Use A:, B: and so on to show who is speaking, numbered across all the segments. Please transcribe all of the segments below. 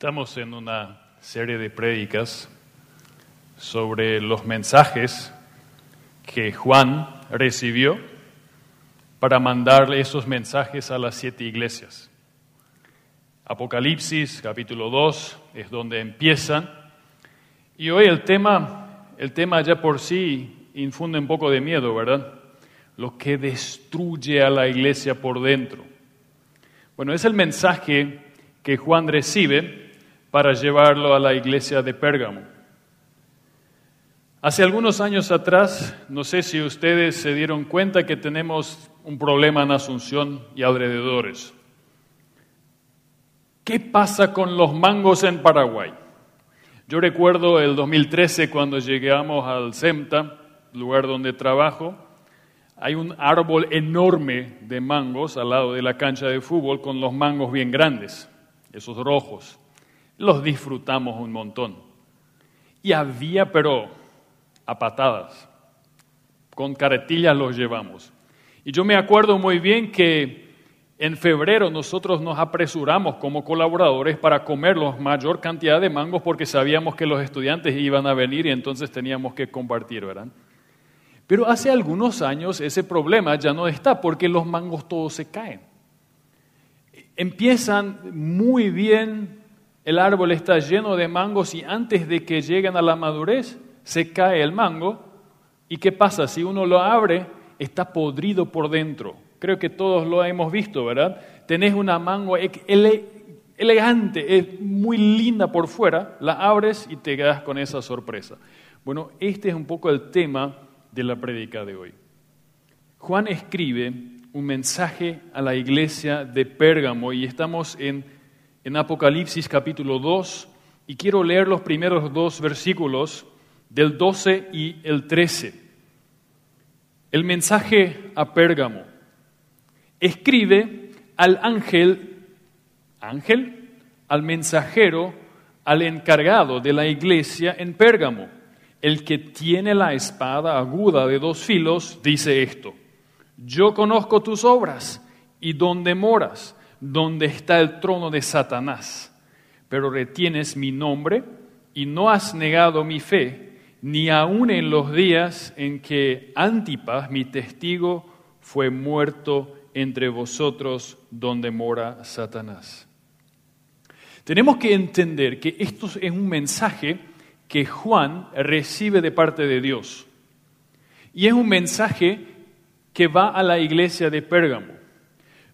A: Estamos en una serie de prédicas sobre los mensajes que Juan recibió para mandarle esos mensajes a las siete iglesias. Apocalipsis capítulo 2 es donde empiezan y hoy el tema, el tema ya por sí infunde un poco de miedo, ¿verdad? Lo que destruye a la iglesia por dentro. Bueno, es el mensaje que Juan recibe para llevarlo a la iglesia de Pérgamo. Hace algunos años atrás, no sé si ustedes se dieron cuenta que tenemos un problema en Asunción y alrededores. ¿Qué pasa con los mangos en Paraguay? Yo recuerdo el 2013 cuando llegamos al CEMTA, lugar donde trabajo, hay un árbol enorme de mangos al lado de la cancha de fútbol con los mangos bien grandes, esos rojos los disfrutamos un montón. Y había, pero a patadas, con caretillas los llevamos. Y yo me acuerdo muy bien que en febrero nosotros nos apresuramos como colaboradores para comer la mayor cantidad de mangos porque sabíamos que los estudiantes iban a venir y entonces teníamos que compartir, ¿verdad? Pero hace algunos años ese problema ya no está porque los mangos todos se caen. Empiezan muy bien el árbol está lleno de mangos y antes de que lleguen a la madurez se cae el mango. ¿Y qué pasa? Si uno lo abre, está podrido por dentro. Creo que todos lo hemos visto, ¿verdad? Tenés una mango elegante, es muy linda por fuera, la abres y te quedas con esa sorpresa. Bueno, este es un poco el tema de la prédica de hoy. Juan escribe un mensaje a la iglesia de Pérgamo y estamos en en Apocalipsis capítulo 2 y quiero leer los primeros dos versículos del 12 y el 13. El mensaje a Pérgamo. Escribe al ángel, ángel, al mensajero, al encargado de la iglesia en Pérgamo. El que tiene la espada aguda de dos filos dice esto. Yo conozco tus obras y dónde moras donde está el trono de Satanás, pero retienes mi nombre y no has negado mi fe, ni aun en los días en que Antipas, mi testigo, fue muerto entre vosotros donde mora Satanás. Tenemos que entender que esto es un mensaje que Juan recibe de parte de Dios. Y es un mensaje que va a la iglesia de Pérgamo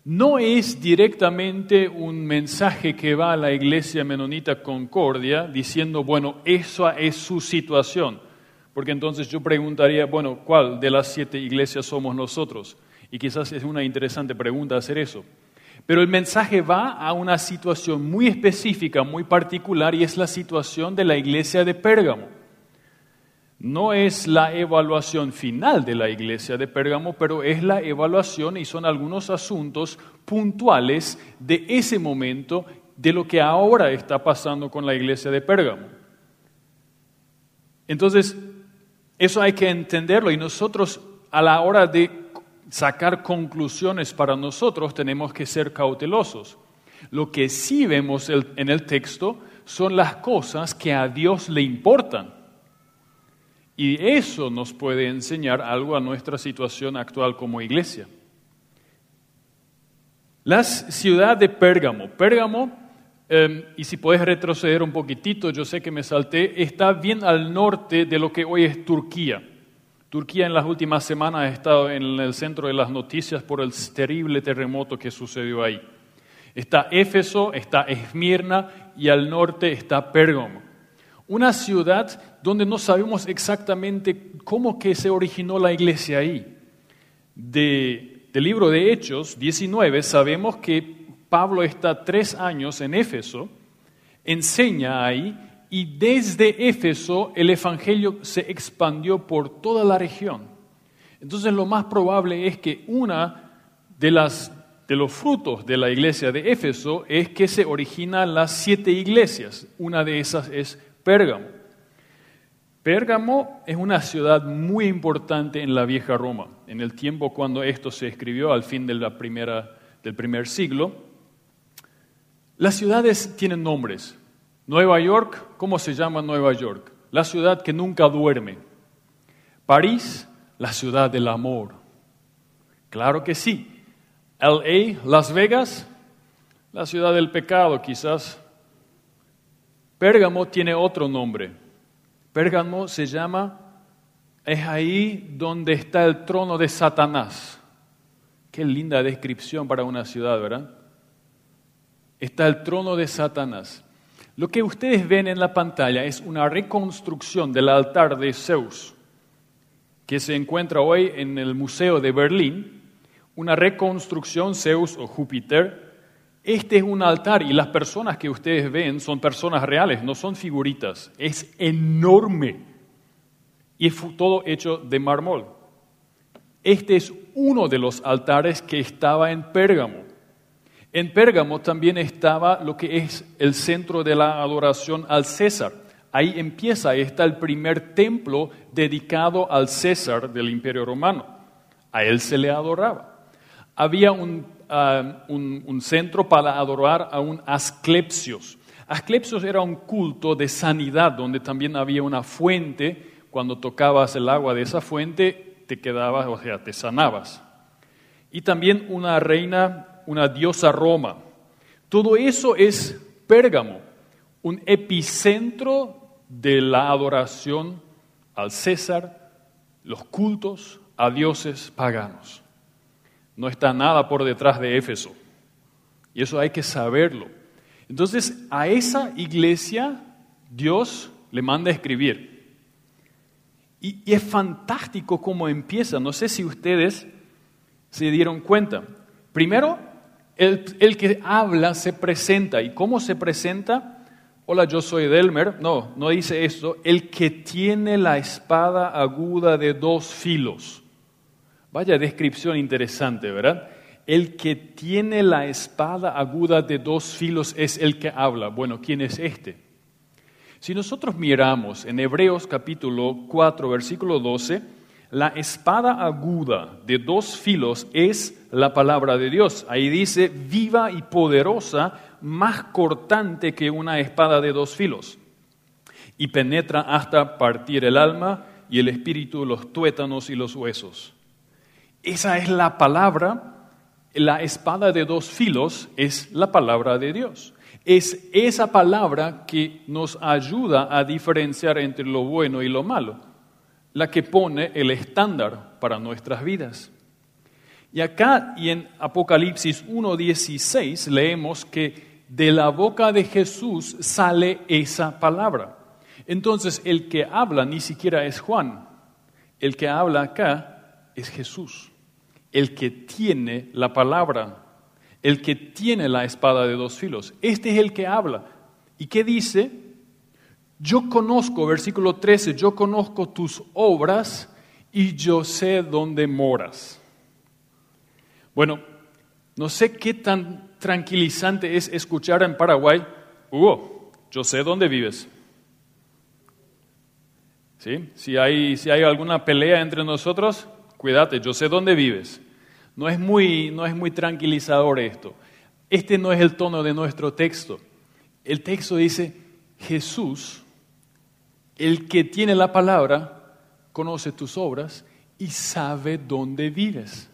A: no es directamente un mensaje que va a la iglesia menonita Concordia diciendo, bueno, esa es su situación. Porque entonces yo preguntaría, bueno, ¿cuál de las siete iglesias somos nosotros? Y quizás es una interesante pregunta hacer eso. Pero el mensaje va a una situación muy específica, muy particular, y es la situación de la iglesia de Pérgamo. No es la evaluación final de la iglesia de Pérgamo, pero es la evaluación y son algunos asuntos puntuales de ese momento de lo que ahora está pasando con la iglesia de Pérgamo. Entonces, eso hay que entenderlo y nosotros a la hora de sacar conclusiones para nosotros tenemos que ser cautelosos. Lo que sí vemos en el texto son las cosas que a Dios le importan. Y eso nos puede enseñar algo a nuestra situación actual como iglesia. La ciudad de Pérgamo. Pérgamo, em, y si puedes retroceder un poquitito, yo sé que me salté, está bien al norte de lo que hoy es Turquía. Turquía en las últimas semanas ha estado en el centro de las noticias por el terrible terremoto que sucedió ahí. Está Éfeso, está Esmirna y al norte está Pérgamo. Una ciudad donde no sabemos exactamente cómo que se originó la iglesia ahí. De, del libro de Hechos 19 sabemos que Pablo está tres años en Éfeso, enseña ahí y desde Éfeso el Evangelio se expandió por toda la región. Entonces lo más probable es que una de, las, de los frutos de la iglesia de Éfeso es que se originan las siete iglesias. Una de esas es Pérgamo. Pérgamo es una ciudad muy importante en la vieja Roma, en el tiempo cuando esto se escribió al fin del primer siglo. Las ciudades tienen nombres. Nueva York, ¿cómo se llama Nueva York? La ciudad que nunca duerme. París, la ciudad del amor. Claro que sí. LA, Las Vegas, la ciudad del pecado quizás. Pérgamo tiene otro nombre. Pérgamo se llama, es ahí donde está el trono de Satanás. Qué linda descripción para una ciudad, ¿verdad? Está el trono de Satanás. Lo que ustedes ven en la pantalla es una reconstrucción del altar de Zeus, que se encuentra hoy en el Museo de Berlín. Una reconstrucción, Zeus o Júpiter. Este es un altar y las personas que ustedes ven son personas reales, no son figuritas. Es enorme y es todo hecho de mármol. Este es uno de los altares que estaba en Pérgamo. En Pérgamo también estaba lo que es el centro de la adoración al César. Ahí empieza, ahí está el primer templo dedicado al César del Imperio Romano. A él se le adoraba. Había un, ah, un centro para adorar a un Asclepsios. Asclepsios era un culto de sanidad donde también había una fuente. Cuando tocabas el agua de esa fuente, te quedabas, o sea, te sanabas. Y también una reina una diosa Roma. Todo eso es Pérgamo, un epicentro de la adoración al César, los cultos a dioses paganos. No está nada por detrás de Éfeso. Y eso hay que saberlo. Entonces, a esa iglesia Dios le manda a escribir. Y, es fantástico cómo empieza. No sé si ustedes se dieron cuenta. Primero, el, que habla se presenta. ¿Y cómo se presenta? Hola, yo soy Delmer. No, no dice esto. El que tiene la espada aguda de dos filos. Vaya descripción interesante, ¿verdad? El que tiene la espada aguda de dos filos es el que habla. Bueno, ¿quién es este? Si nosotros miramos en Hebreos capítulo 4, versículo 12, la espada aguda de dos filos es la palabra de Dios. Ahí dice, viva y poderosa, más cortante que una espada de dos filos. Y penetra hasta partir el alma y el espíritu, los tuétanos y los huesos. Esa es la palabra, la espada de dos filos es la palabra de Dios. Es esa palabra que nos ayuda a diferenciar entre lo bueno y lo malo la que pone el estándar para nuestras vidas. Y acá y en Apocalipsis 1.16 leemos que de la boca de Jesús sale esa palabra. Entonces el que habla ni siquiera es Juan, el que habla acá es Jesús, el que tiene la palabra, el que tiene la espada de dos filos. Este es el que habla. ¿Y qué dice? Yo conozco, versículo 13, yo conozco tus obras y yo sé dónde moras. Bueno, no sé qué tan tranquilizante es escuchar en Paraguay, Hugo, yo sé dónde vives. ¿Sí? Si, hay, si hay alguna pelea entre nosotros, cuídate, yo sé dónde vives. No es, muy, no es muy tranquilizador esto. Este no es el tono de nuestro texto. El texto dice, Jesús el que tiene la palabra conoce tus obras y sabe dónde vives.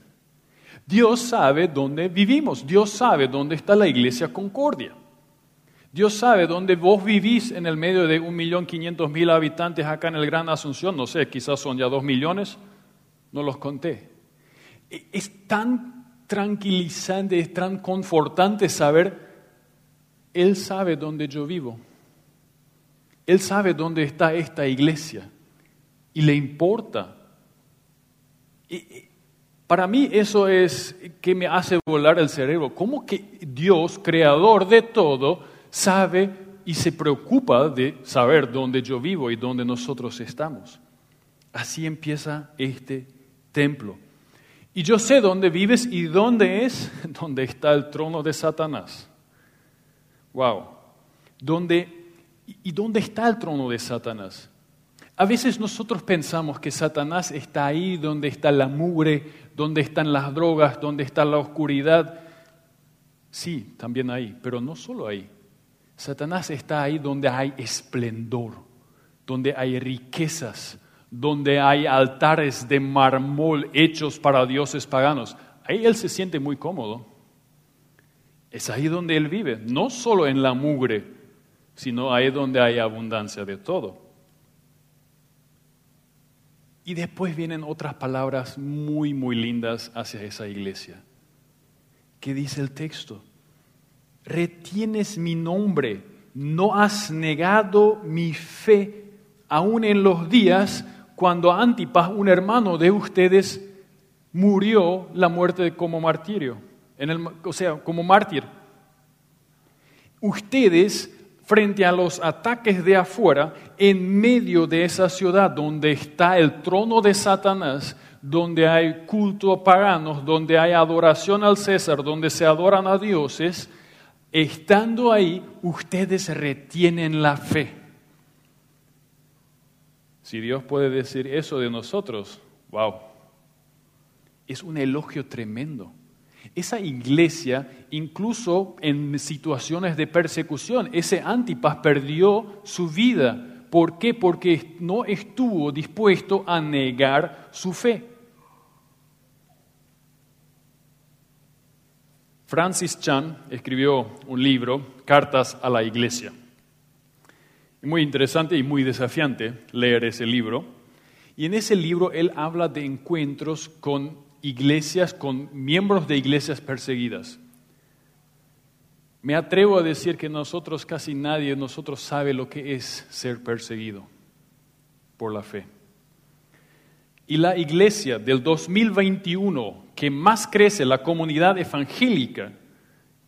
A: Dios sabe dónde vivimos. Dios sabe dónde está la iglesia Concordia. Dios sabe dónde vos vivís en el medio de un millón quinientos mil habitantes acá en el Gran Asunción. No sé, quizás son ya dos millones. No los conté. Es tan tranquilizante, es tan confortante saber, Él sabe dónde yo vivo. Él sabe dónde está esta iglesia y le importa. Y para mí eso es que me hace volar el cerebro. ¿Cómo que Dios, creador de todo, sabe y se preocupa de saber dónde yo vivo y dónde nosotros estamos? Así empieza este templo. Y yo sé dónde vives y dónde es, donde está el trono de Satanás. Wow. Donde ¿Y dónde está el trono de Satanás? A veces nosotros pensamos que Satanás está ahí donde está la mugre, donde están las drogas, donde está la oscuridad. Sí, también ahí, pero no solo ahí. Satanás está ahí donde hay esplendor, donde hay riquezas, donde hay altares de mármol hechos para dioses paganos. Ahí él se siente muy cómodo. Es ahí donde él vive, no solo en la mugre, sino ahí donde hay abundancia de todo. Y después vienen otras palabras muy, muy lindas hacia esa iglesia. ¿Qué dice el texto? Retienes mi nombre, no has negado mi fe, aún en los días cuando Antipas, un hermano de ustedes, murió la muerte como martirio, o sea, como mártir. Ustedes frente a los ataques de afuera, en medio de esa ciudad donde está el trono de Satanás, donde hay culto a paganos, donde hay adoración al César, donde se adoran a dioses, estando ahí, ustedes retienen la fe. Si Dios puede decir eso de nosotros, wow, es un elogio tremendo. Esa iglesia, incluso en situaciones de persecución, ese Antipas perdió su vida. ¿Por qué? Porque no estuvo dispuesto a negar su fe. Francis Chan escribió un libro, Cartas a la Iglesia. Muy interesante y muy desafiante leer ese libro. Y en ese libro él habla de encuentros con iglesias, con miembros de iglesias perseguidas. Me atrevo a decir que nosotros, casi nadie, nosotros sabe lo que es ser perseguido por la fe. Y la iglesia del 2021 que más crece, la comunidad evangélica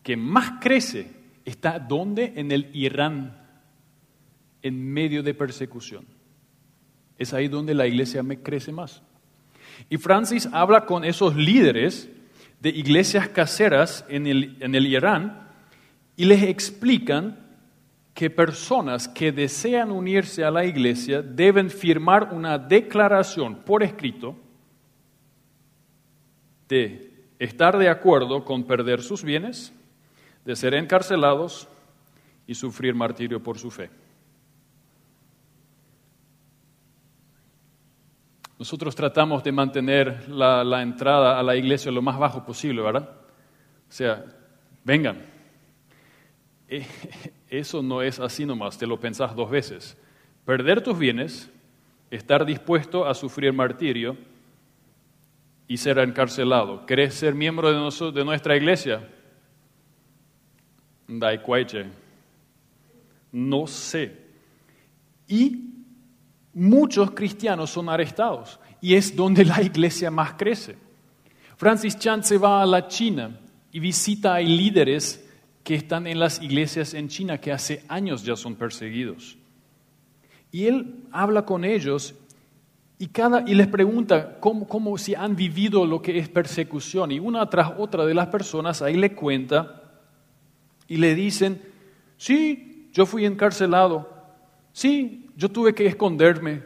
A: que más crece, está donde? En el Irán, en medio de persecución. Es ahí donde la iglesia me crece más. Y Francis habla con esos líderes de iglesias caseras en el, en el Irán y les explican que personas que desean unirse a la iglesia deben firmar una declaración por escrito de estar de acuerdo con perder sus bienes, de ser encarcelados y sufrir martirio por su fe. Nosotros tratamos de mantener la, entrada a la iglesia lo más bajo posible, ¿verdad? O sea, vengan. Eh, eso no es así nomás, te lo pensás dos veces. Perder tus bienes, estar dispuesto a sufrir martirio y ser encarcelado. ¿Querés ser miembro de, de nuestra iglesia? No sé. Y muchos cristianos son arrestados y es donde la iglesia más crece. Francis Chan se va a la China y visita a líderes que están en las iglesias en China que hace años ya son perseguidos. Y él habla con ellos y, cada, y les pregunta cómo, si han vivido lo que es persecución. Y una tras otra de las personas ahí le cuenta y le dicen, sí, yo fui encarcelado, sí, yo tuve que esconderme.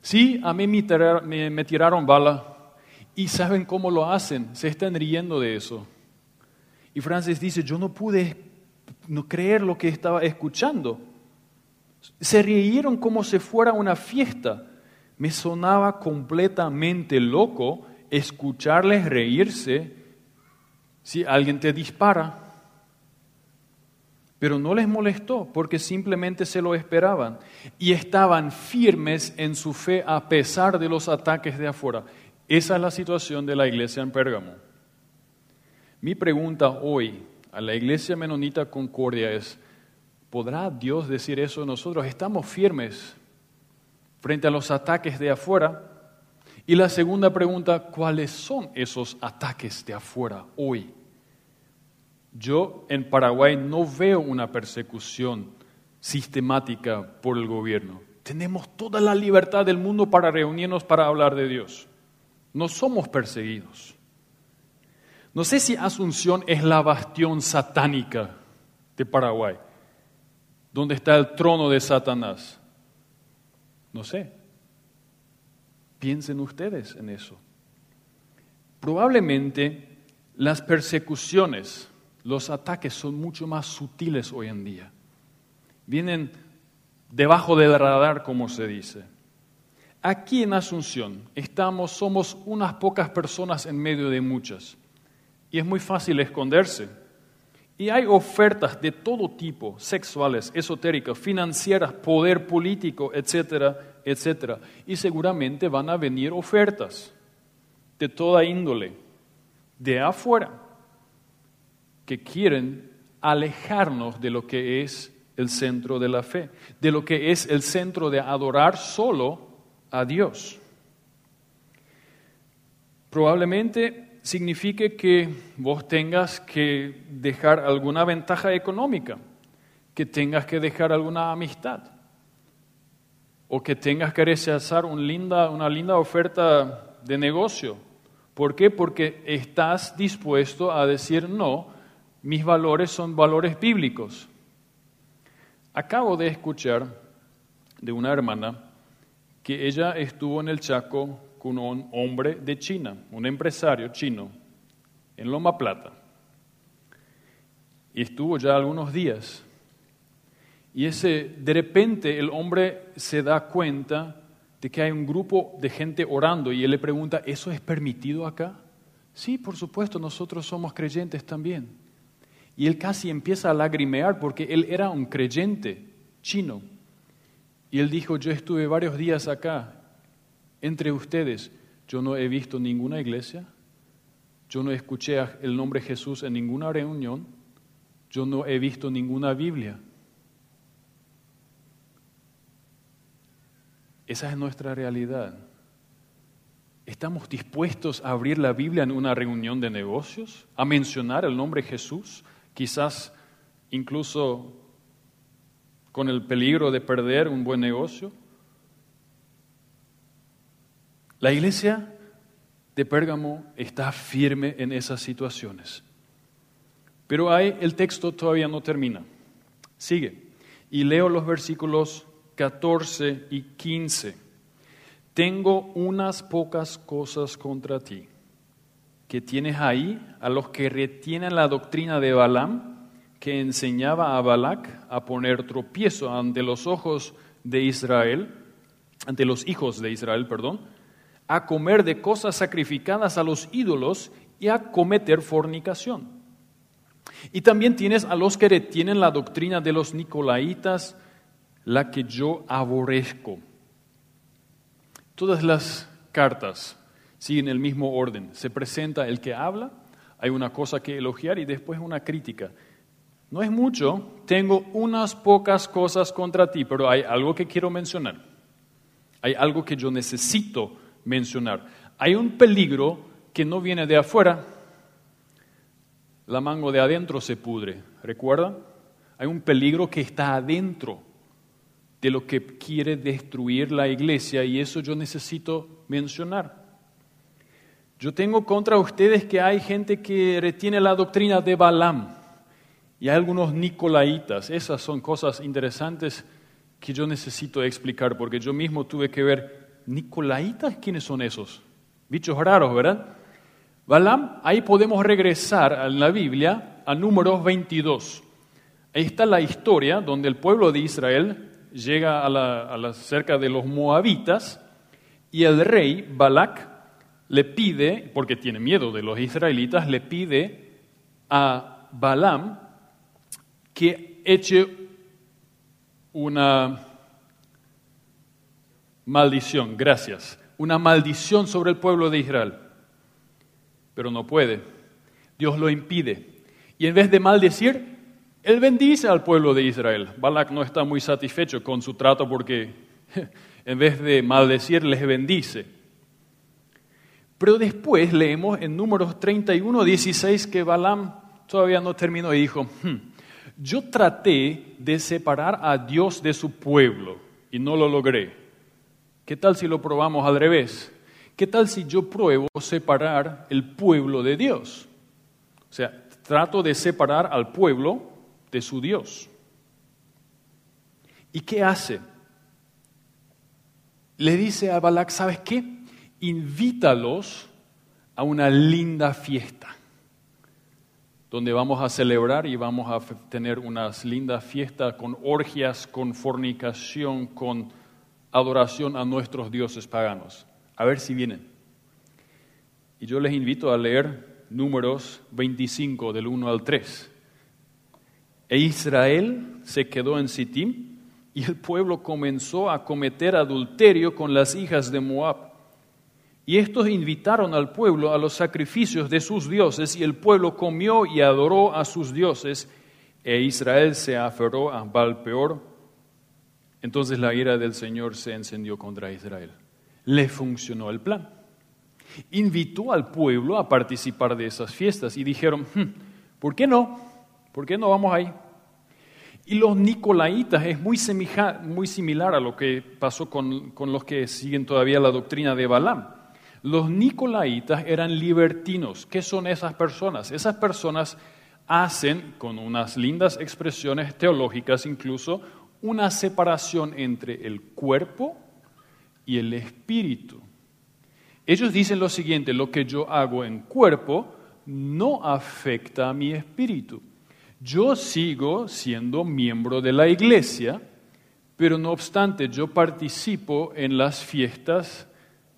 A: Sí, a mí me tiraron, bala. ¿Y saben cómo lo hacen? Se están riendo de eso. Y Francis dice, yo no pude no creer lo que estaba escuchando. Se rieron como si fuera una fiesta. Me sonaba completamente loco escucharles reírse si alguien te dispara pero no les molestó porque simplemente se lo esperaban y estaban firmes en su fe a pesar de los ataques de afuera. Esa es la situación de la iglesia en Pérgamo. Mi pregunta hoy a la iglesia menonita Concordia es, ¿podrá Dios decir eso de nosotros? ¿Estamos firmes frente a los ataques de afuera? Y la segunda pregunta, ¿cuáles son esos ataques de afuera hoy? Yo en Paraguay no veo una persecución sistemática por el gobierno. Tenemos toda la libertad del mundo para reunirnos para hablar de Dios. No somos perseguidos. No sé si Asunción es la bastión satánica de Paraguay, donde está el trono de Satanás. No sé. Piensen ustedes en eso. Probablemente las persecuciones los ataques son mucho más sutiles hoy en día. vienen debajo del radar, como se dice. Aquí en Asunción estamos, somos unas pocas personas en medio de muchas. Y es muy fácil esconderse. Y hay ofertas de todo tipo, sexuales, esotéricas, financieras, poder político, etcétera, etcétera. Y seguramente van a venir ofertas de toda índole, de afuera, que quieren alejarnos de lo que es el centro de la fe, de lo que es el centro de adorar solo a Dios. Probablemente signifique que vos tengas que dejar alguna ventaja económica, que tengas que dejar alguna amistad, o que tengas que rechazar una linda oferta de negocio. ¿Por qué? Porque estás dispuesto a decir no, mis valores son valores bíblicos. Acabo de escuchar de una hermana que ella estuvo en el Chaco con un hombre de China, un empresario chino, en Loma Plata. Y estuvo ya algunos días. Y ese, de repente el hombre se da cuenta de que hay un grupo de gente orando y él le pregunta, ¿eso es permitido acá? Sí, por supuesto, nosotros somos creyentes también. Y él casi empieza a lagrimear porque él era un creyente chino. Y él dijo, yo estuve varios días acá entre ustedes, yo no he visto ninguna iglesia, yo no escuché el nombre Jesús en ninguna reunión, yo no he visto ninguna Biblia. Esa es nuestra realidad. ¿Estamos dispuestos a abrir la Biblia en una reunión de negocios? ¿A mencionar el nombre Jesús? Quizás incluso con el peligro de perder un buen negocio? La iglesia de Pérgamo está firme en esas situaciones. Pero hay, el texto todavía no termina. Sigue. Y leo los versículos 14 y 15. Tengo unas pocas cosas contra ti, que tienes ahí a los que retienen la doctrina de Balaam que enseñaba a Balac a poner tropiezo ante los ojos de Israel, ante los hijos de Israel, perdón, a comer de cosas sacrificadas a los ídolos y a cometer fornicación. Y también tienes a los que retienen la doctrina de los nicolaitas, la que yo aborrezco. Todas las cartas siguen el mismo orden. Se presenta el que habla, hay una cosa que elogiar y después una crítica. No es mucho, tengo unas pocas cosas contra ti, pero hay algo que quiero mencionar. Hay algo que yo necesito mencionar. Hay un peligro que no viene de afuera. La mango de adentro se pudre, ¿recuerda? Hay un peligro que está adentro de lo que quiere destruir la iglesia y eso yo necesito mencionar. Yo tengo contra ustedes que hay gente que retiene la doctrina de Balaam y hay algunos nicolaitas. Esas son cosas interesantes que yo necesito explicar porque yo mismo tuve que ver, ¿nicolaitas? ¿Quiénes son esos? Bichos raros, ¿verdad? Balaam, ahí podemos regresar a la Biblia a números 22. Ahí está la historia donde el pueblo de Israel llega a la, cerca de los moabitas y el rey Balak le pide, porque tiene miedo de los israelitas, le pide a Balaam que eche una maldición, gracias, una maldición sobre el pueblo de Israel. Pero no puede. Dios lo impide. Y en vez de maldecir, Él bendice al pueblo de Israel. Balak no está muy satisfecho con su trato porque en vez de maldecir, les bendice. Pero después leemos en números 31, 16 que Balaam todavía no terminó y dijo, hmm, yo traté de separar a Dios de su pueblo y no lo logré. ¿Qué tal si lo probamos al revés? ¿Qué tal si yo pruebo separar el pueblo de Dios? O sea, trato de separar al pueblo de su Dios. ¿Y qué hace? Le dice a Balak, ¿sabes qué? Invítalos a una linda fiesta donde vamos a celebrar y vamos a tener unas lindas fiestas con orgias, con fornicación, con adoración a nuestros dioses paganos. A ver si vienen. Y yo les invito a leer números 25 del 1 al 3. E Israel se quedó en Sittim y el pueblo comenzó a cometer adulterio con las hijas de Moab. Y estos invitaron al pueblo a los sacrificios de sus dioses y el pueblo comió y adoró a sus dioses e Israel se aferró a Balpeor entonces la ira del Señor se encendió contra Israel. Le funcionó el plan. Invitó al pueblo a participar de esas fiestas y dijeron, hmm, ¿por qué no? ¿Por qué no vamos ahí? Y los nicolaitas es muy, muy similar a lo que pasó con, con los que siguen todavía la doctrina de Balaam. Los nicolaitas eran libertinos. ¿Qué son esas personas? Esas personas hacen, con unas lindas expresiones teológicas incluso, una separación entre el cuerpo y el espíritu. Ellos dicen lo siguiente, lo que yo hago en cuerpo no afecta a mi espíritu. Yo sigo siendo miembro de la iglesia, pero no obstante yo participo en las fiestas,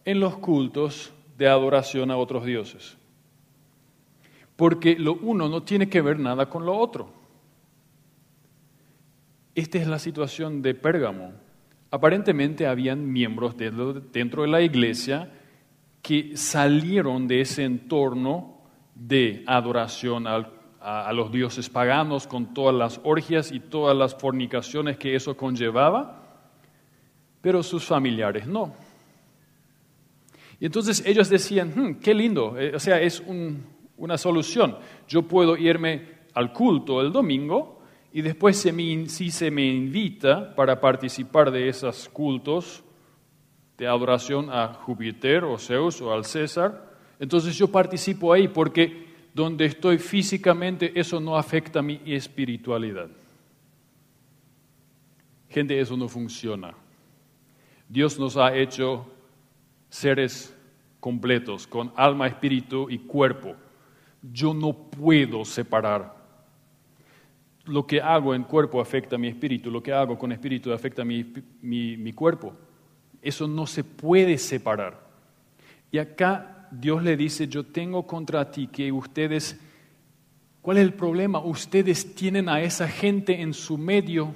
A: en los cultos de adoración a otros dioses. Porque lo uno no tiene que ver nada con lo otro. Esta es la situación de Pérgamo. Aparentemente habían miembros dentro de la iglesia que salieron de ese entorno de adoración a, los dioses paganos con todas las orgias y todas las fornicaciones que eso conllevaba, pero sus familiares no. Y entonces ellos decían, hmm, qué lindo, eh, o sea, es una solución. Yo puedo irme al culto el domingo y después si se me invita para participar de esos cultos de adoración a Júpiter o Zeus o al César, entonces yo participo ahí porque donde estoy físicamente eso no afecta mi espiritualidad. Gente, eso no funciona. Dios nos ha hecho seres completos, con alma, espíritu y cuerpo. Yo no puedo separar lo que hago en cuerpo afecta a mi espíritu, lo que hago con espíritu afecta a mi, mi, cuerpo. Eso no se puede separar. Y acá Dios le dice, yo tengo contra ti que ustedes, ¿cuál es el problema? Ustedes tienen a esa gente en su medio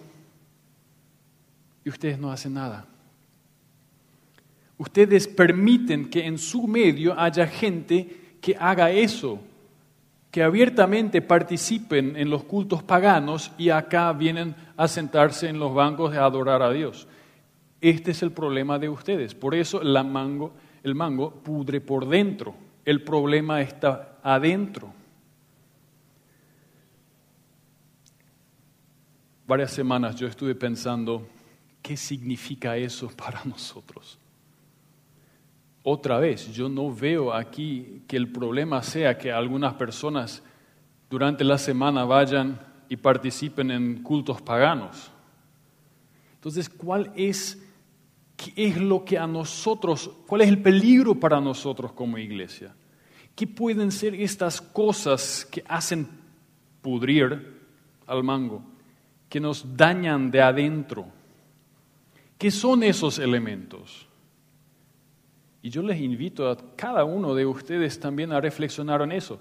A: y ustedes no hacen nada. Ustedes permiten que en su medio haya gente que haga eso que abiertamente participen en los cultos paganos y acá vienen a sentarse en los bancos de adorar a Dios. Este es el problema de ustedes. Por eso el mango, el mango pudre por dentro. El problema está adentro. Varias semanas yo estuve pensando, ¿qué significa eso para nosotros? Otra vez, yo no veo aquí que el problema sea que algunas personas durante la semana vayan y participen en cultos paganos. Entonces, ¿cuál es, qué es lo que a nosotros, cuál es el peligro para nosotros como iglesia? ¿Qué pueden ser estas cosas que hacen pudrir al mango, que nos dañan de adentro? ¿Qué son esos elementos? Y yo les invito a cada uno de ustedes también a reflexionar en eso.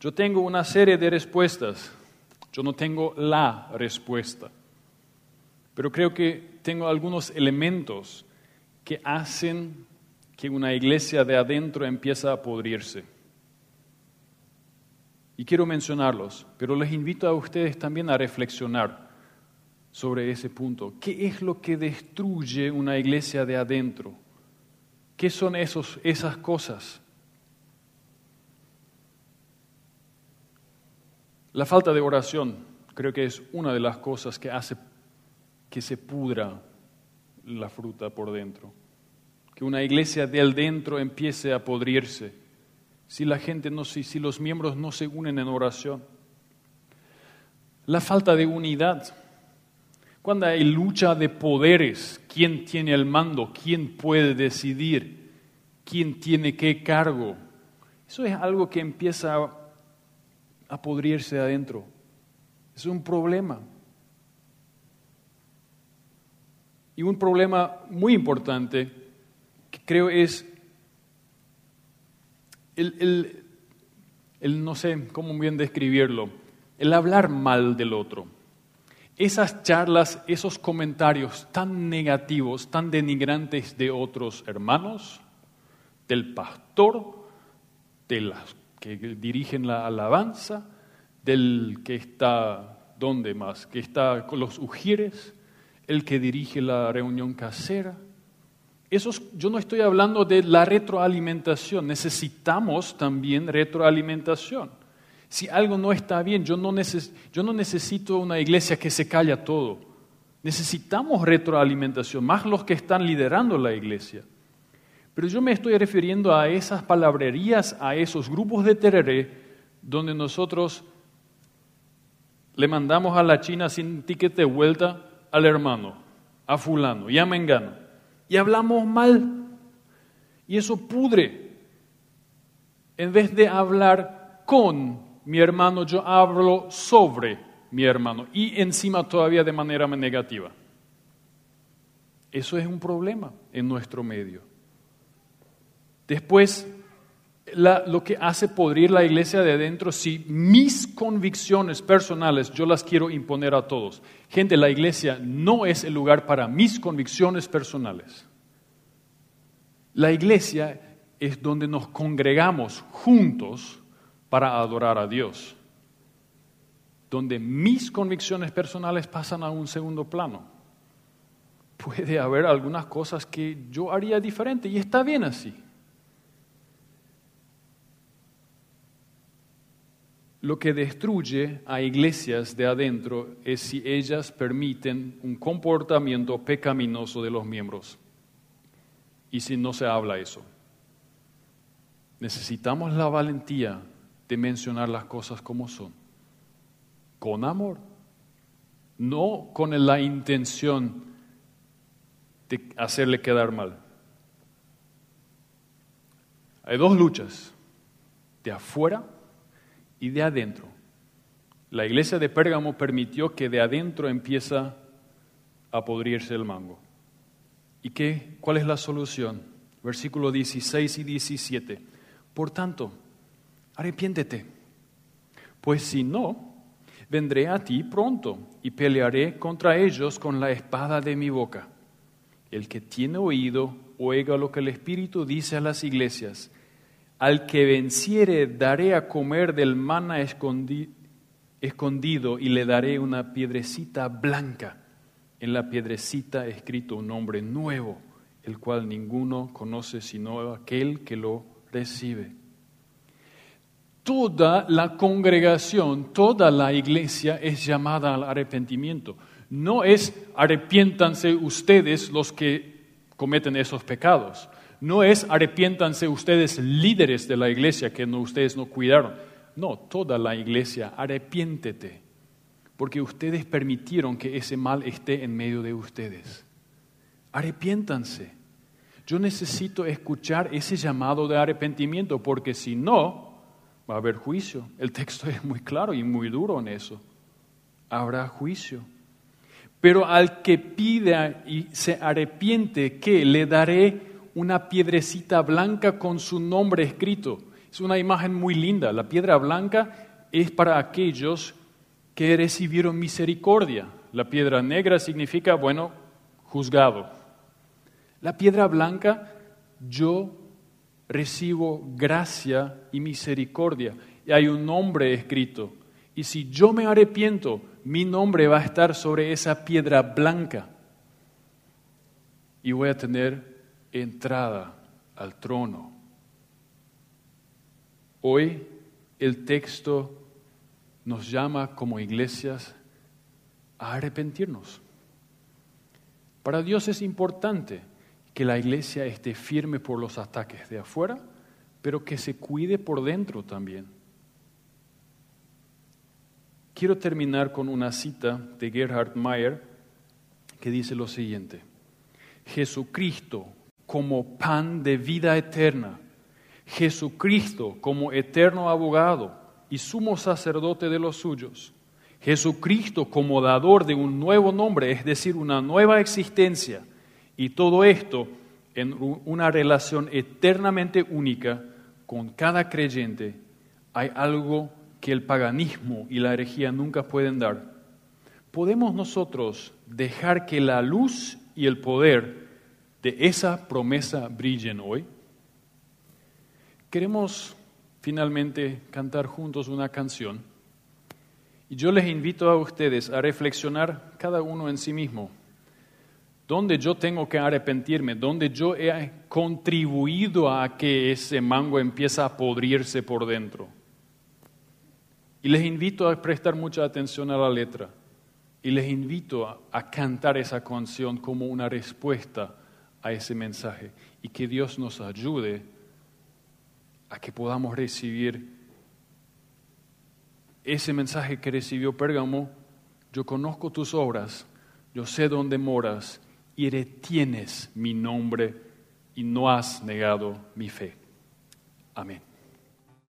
A: Yo tengo una serie de respuestas. Yo no tengo la respuesta. Pero creo que tengo algunos elementos que hacen que una iglesia de adentro empiece a podrirse. Y quiero mencionarlos, pero les invito a ustedes también a reflexionar sobre ese punto. ¿Qué es lo que destruye una iglesia de adentro? ¿Qué son esos, esas cosas? La falta de oración creo que es una de las cosas que hace que se pudra la fruta por dentro. Que una iglesia del dentro empiece a podrirse. Si la gente no, si, si los miembros no se unen en oración. La falta de unidad. Cuando hay lucha de poderes, ¿quién tiene el mando? ¿Quién puede decidir? ¿Quién tiene qué cargo? Eso es algo que empieza a podrirse adentro. Es un problema. Y un problema muy importante que creo es el, el, no sé cómo bien describirlo, el hablar mal del otro. Esas charlas, esos comentarios tan negativos, tan denigrantes de otros hermanos, del pastor, de las que dirigen la alabanza, del que está, ¿dónde más? Que está con los ujieres, el que dirige la reunión casera. Esos, yo no estoy hablando de la retroalimentación, necesitamos también retroalimentación. Si algo no está bien, yo no, necesito una iglesia que se calla todo. Necesitamos retroalimentación, más los que están liderando la iglesia. Pero yo me estoy refiriendo a esas palabrerías, a esos grupos de tereré, donde nosotros le mandamos a la China sin ticket de vuelta al hermano, a fulano y a mengano. Y hablamos mal. Y eso pudre. En vez de hablar con mi hermano, yo hablo sobre mi hermano. Y encima todavía de manera negativa. Eso es un problema en nuestro medio. Después, lo que hace podrir la iglesia de adentro si mis convicciones personales yo las quiero imponer a todos. Gente, la iglesia no es el lugar para mis convicciones personales. La iglesia es donde nos congregamos juntos para adorar a Dios, donde mis convicciones personales pasan a un segundo plano. Puede haber algunas cosas que yo haría diferente y está bien así. Lo que destruye a iglesias de adentro es si ellas permiten un comportamiento pecaminoso de los miembros. Y si no se habla eso. Necesitamos la valentía de mencionar las cosas como son. Con amor. No con la intención de hacerle quedar mal. Hay dos luchas. De afuera y de adentro. La iglesia de Pérgamo permitió que de adentro empieza a podrirse el mango. ¿Y qué? ¿Cuál es la solución? Versículo 16 y 17. Por tanto, arrepiéntete, pues si no, vendré a ti pronto y pelearé contra ellos con la espada de mi boca. El que tiene oído, oiga lo que el Espíritu dice a las iglesias. Al que venciere daré a comer del mana escondido y le daré una piedrecita blanca. En la piedrecita escrito un nombre nuevo, el cual ninguno conoce sino aquel que lo recibe. Toda la congregación, toda la iglesia es llamada al arrepentimiento. No es arrepiéntanse ustedes los que cometen esos pecados no es arrepiéntanse ustedes líderes de la iglesia que no, ustedes no cuidaron. No, toda la iglesia, arrepiéntete, porque ustedes permitieron que ese mal esté en medio de ustedes. Arrepiéntanse. Yo necesito escuchar ese llamado de arrepentimiento, porque si no, va a haber juicio. El texto es muy claro y muy duro en eso. Habrá juicio. Pero al que pida y se arrepiente, ¿qué? Le daré una piedrecita blanca con su nombre escrito. Es una imagen muy linda. La piedra blanca es para aquellos que recibieron misericordia. La piedra negra significa, bueno, juzgado. La piedra blanca, yo recibo gracia y misericordia. Y hay un nombre escrito. Y si yo me arrepiento, mi nombre va a estar sobre esa piedra blanca. Y voy a tener entrada al trono. Hoy el texto nos llama como iglesias a arrepentirnos. Para Dios es importante que la iglesia esté firme por los ataques de afuera, pero que se cuide por dentro también. Quiero terminar con una cita de Gerhard Mayer que dice lo siguiente. Jesucristo como pan de vida eterna, Jesucristo como eterno abogado, y sumo sacerdote de los suyos. Jesucristo como dador de un nuevo nombre, es decir, una nueva existencia. Y todo esto en una relación eternamente única con cada creyente. Hay algo que el paganismo y la herejía nunca pueden dar. ¿Podemos nosotros dejar que la luz y el poder de esa promesa brillen hoy? Queremos finalmente cantar juntos una canción. Y yo les invito a ustedes a reflexionar cada uno en sí mismo. ¿Dónde yo tengo que arrepentirme? ¿Dónde yo he contribuido a que ese mango empiece a podrirse por dentro? Y les invito a prestar mucha atención a la letra. Y les invito a, a cantar esa canción como una respuesta a ese mensaje. Y que Dios nos ayude a que podamos recibir ese mensaje que recibió Pérgamo. Yo conozco tus obras, yo sé dónde moras y retienes mi nombre y no has negado mi fe. Amén.